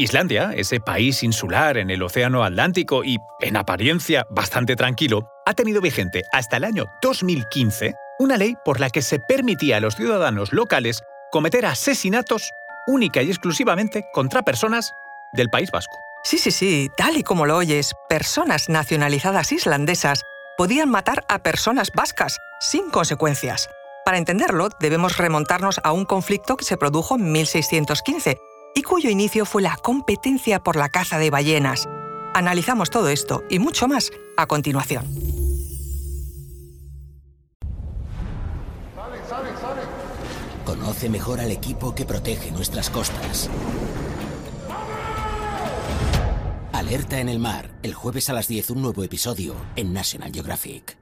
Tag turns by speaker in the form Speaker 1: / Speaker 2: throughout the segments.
Speaker 1: Islandia, ese país insular en el Océano Atlántico y, en apariencia, bastante tranquilo, ha tenido vigente hasta el año 2015 una ley por la que se permitía a los ciudadanos locales cometer asesinatos única y exclusivamente contra personas del País Vasco.
Speaker 2: Sí, sí, sí, tal y como lo oyes, personas nacionalizadas islandesas podían matar a personas vascas sin consecuencias. Para entenderlo, debemos remontarnos a un conflicto que se produjo en 1615 y cuyo inicio fue la competencia por la caza de ballenas. Analizamos todo esto y mucho más a continuación.
Speaker 3: Conoce mejor al equipo que protege nuestras costas. Alerta en el mar, el jueves a las 10 un nuevo episodio en National Geographic.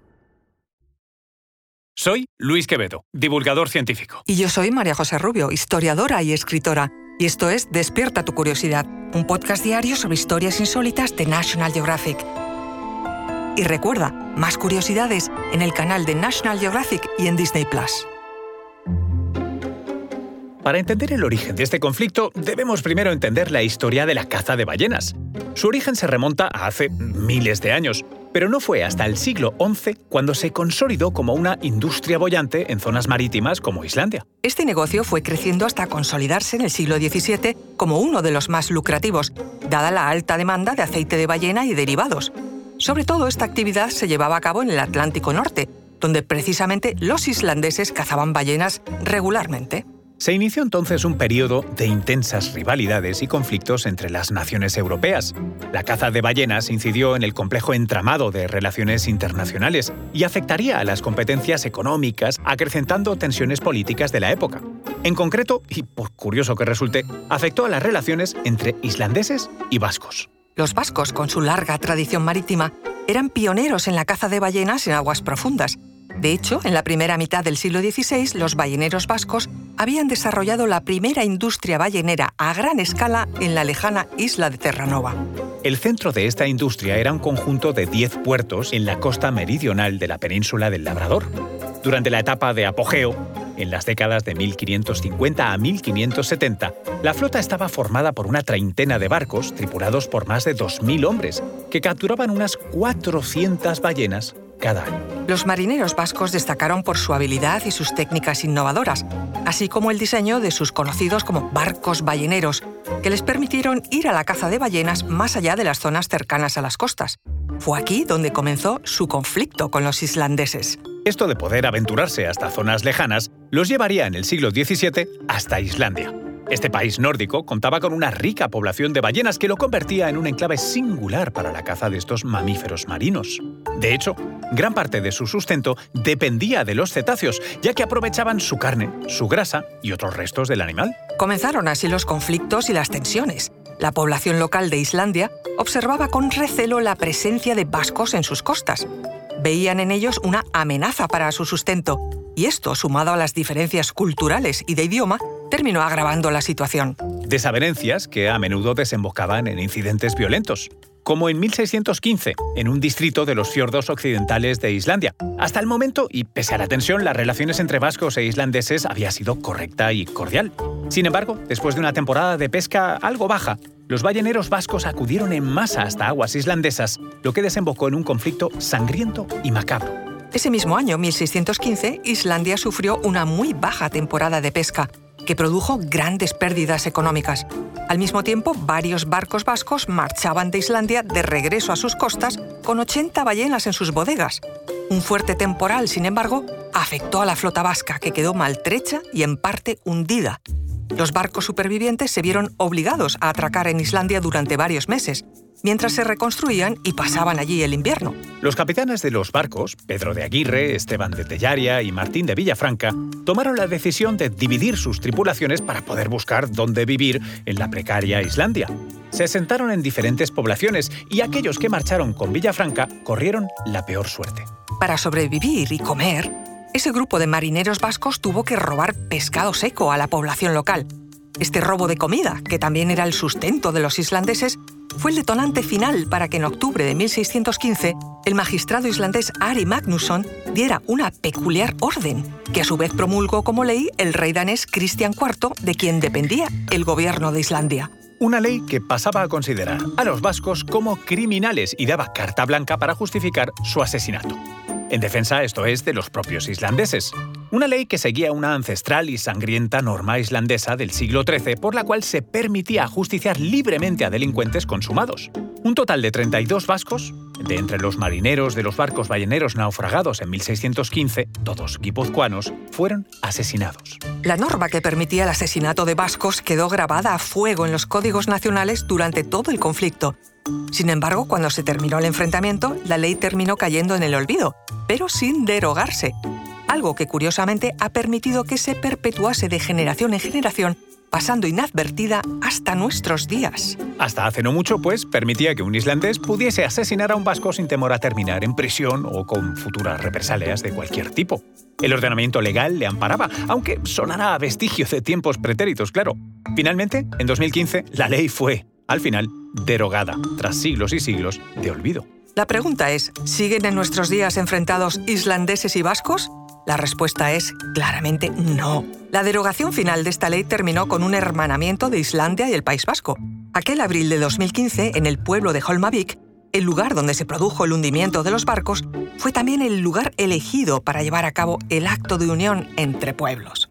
Speaker 1: Soy Luis Quevedo, divulgador científico.
Speaker 2: Y yo soy María José Rubio, historiadora y escritora. Y esto es Despierta tu curiosidad, un podcast diario sobre historias insólitas de National Geographic. Y recuerda, más curiosidades en el canal de National Geographic y en Disney Plus.
Speaker 1: Para entender el origen de este conflicto, debemos primero entender la historia de la caza de ballenas. Su origen se remonta a hace miles de años, pero no fue hasta el siglo XI cuando se consolidó como una industria bollante en zonas marítimas como Islandia.
Speaker 2: Este negocio fue creciendo hasta consolidarse en el siglo XVII como uno de los más lucrativos, dada la alta demanda de aceite de ballena y derivados. Sobre todo esta actividad se llevaba a cabo en el Atlántico Norte, donde precisamente los islandeses cazaban ballenas regularmente.
Speaker 1: Se inició entonces un periodo de intensas rivalidades y conflictos entre las naciones europeas. La caza de ballenas incidió en el complejo entramado de relaciones internacionales y afectaría a las competencias económicas, acrecentando tensiones políticas de la época. En concreto, y por curioso que resulte, afectó a las relaciones entre islandeses y vascos.
Speaker 2: Los vascos, con su larga tradición marítima, eran pioneros en la caza de ballenas en aguas profundas de hecho, en la primera mitad del siglo XVI, los balleneros vascos habían desarrollado la primera industria ballenera a gran escala en la lejana isla de Terranova.
Speaker 1: El centro de esta industria era un conjunto de 10 puertos en la costa meridional de la península del Labrador. Durante la etapa de apogeo, en las décadas de 1550 a 1570, la flota estaba formada por una treintena de barcos tripulados por más de 2.000 hombres, que capturaban unas 400 ballenas cada año.
Speaker 2: Los marineros vascos destacaron por su habilidad y sus técnicas innovadoras, así como el diseño de sus conocidos como barcos balleneros, que les permitieron ir a la caza de ballenas más allá de las zonas cercanas a las costas. Fue aquí donde comenzó su conflicto con los islandeses.
Speaker 1: Esto de poder aventurarse hasta zonas lejanas los llevaría en el siglo XVII hasta Islandia. Este país nórdico contaba con una rica población de ballenas que lo convertía en un enclave singular para la caza de estos mamíferos marinos. De hecho, gran parte de su sustento dependía de los cetáceos, ya que aprovechaban su carne, su grasa y otros restos del animal.
Speaker 2: Comenzaron así los conflictos y las tensiones. La población local de Islandia observaba con recelo la presencia de vascos en sus costas. Veían en ellos una amenaza para su sustento, y esto, sumado a las diferencias culturales y de idioma, terminó agravando la situación.
Speaker 1: Desavenencias que a menudo desembocaban en incidentes violentos, como en 1615, en un distrito de los fiordos occidentales de Islandia. Hasta el momento, y pese a la tensión, las relaciones entre vascos e islandeses había sido correcta y cordial. Sin embargo, después de una temporada de pesca algo baja, los balleneros vascos acudieron en masa hasta aguas islandesas, lo que desembocó en un conflicto sangriento y macabro.
Speaker 2: Ese mismo año, 1615, Islandia sufrió una muy baja temporada de pesca, que produjo grandes pérdidas económicas. Al mismo tiempo, varios barcos vascos marchaban de Islandia de regreso a sus costas con 80 ballenas en sus bodegas. Un fuerte temporal, sin embargo, afectó a la flota vasca, que quedó maltrecha y en parte hundida. Los barcos supervivientes se vieron obligados a atracar en Islandia durante varios meses, mientras se reconstruían y pasaban allí el invierno.
Speaker 1: Los capitanes de los barcos, Pedro de Aguirre, Esteban de Tellaria y Martín de Villafranca, tomaron la decisión de dividir sus tripulaciones para poder buscar dónde vivir en la precaria Islandia. Se asentaron en diferentes poblaciones y aquellos que marcharon con Villafranca corrieron la peor suerte.
Speaker 2: Para sobrevivir y comer, ese grupo de marineros vascos tuvo que robar pescado seco a la población local. Este robo de comida, que también era el sustento de los islandeses, fue el detonante final para que en octubre de 1615 el magistrado islandés Ari Magnusson diera una peculiar orden, que a su vez promulgó como ley el rey danés Cristian IV, de quien dependía el gobierno de Islandia.
Speaker 1: Una ley que pasaba a considerar a los vascos como criminales y daba carta blanca para justificar su asesinato. En defensa, esto es, de los propios islandeses. Una ley que seguía una ancestral y sangrienta norma islandesa del siglo XIII por la cual se permitía ajusticiar libremente a delincuentes consumados. Un total de 32 vascos, de entre los marineros de los barcos balleneros naufragados en 1615, todos guipuzcoanos, fueron asesinados.
Speaker 2: La norma que permitía el asesinato de vascos quedó grabada a fuego en los códigos nacionales durante todo el conflicto. Sin embargo, cuando se terminó el enfrentamiento, la ley terminó cayendo en el olvido, pero sin derogarse. Algo que curiosamente ha permitido que se perpetuase de generación en generación pasando inadvertida hasta nuestros días.
Speaker 1: Hasta hace no mucho, pues, permitía que un islandés pudiese asesinar a un vasco sin temor a terminar en prisión o con futuras represalias de cualquier tipo. El ordenamiento legal le amparaba, aunque sonará a vestigio de tiempos pretéritos, claro. Finalmente, en 2015, la ley fue, al final, derogada, tras siglos y siglos de olvido.
Speaker 2: La pregunta es, ¿siguen en nuestros días enfrentados islandeses y vascos? La respuesta es claramente no. La derogación final de esta ley terminó con un hermanamiento de Islandia y el País Vasco. Aquel abril de 2015, en el pueblo de Holmavik, el lugar donde se produjo el hundimiento de los barcos, fue también el lugar elegido para llevar a cabo el acto de unión entre pueblos.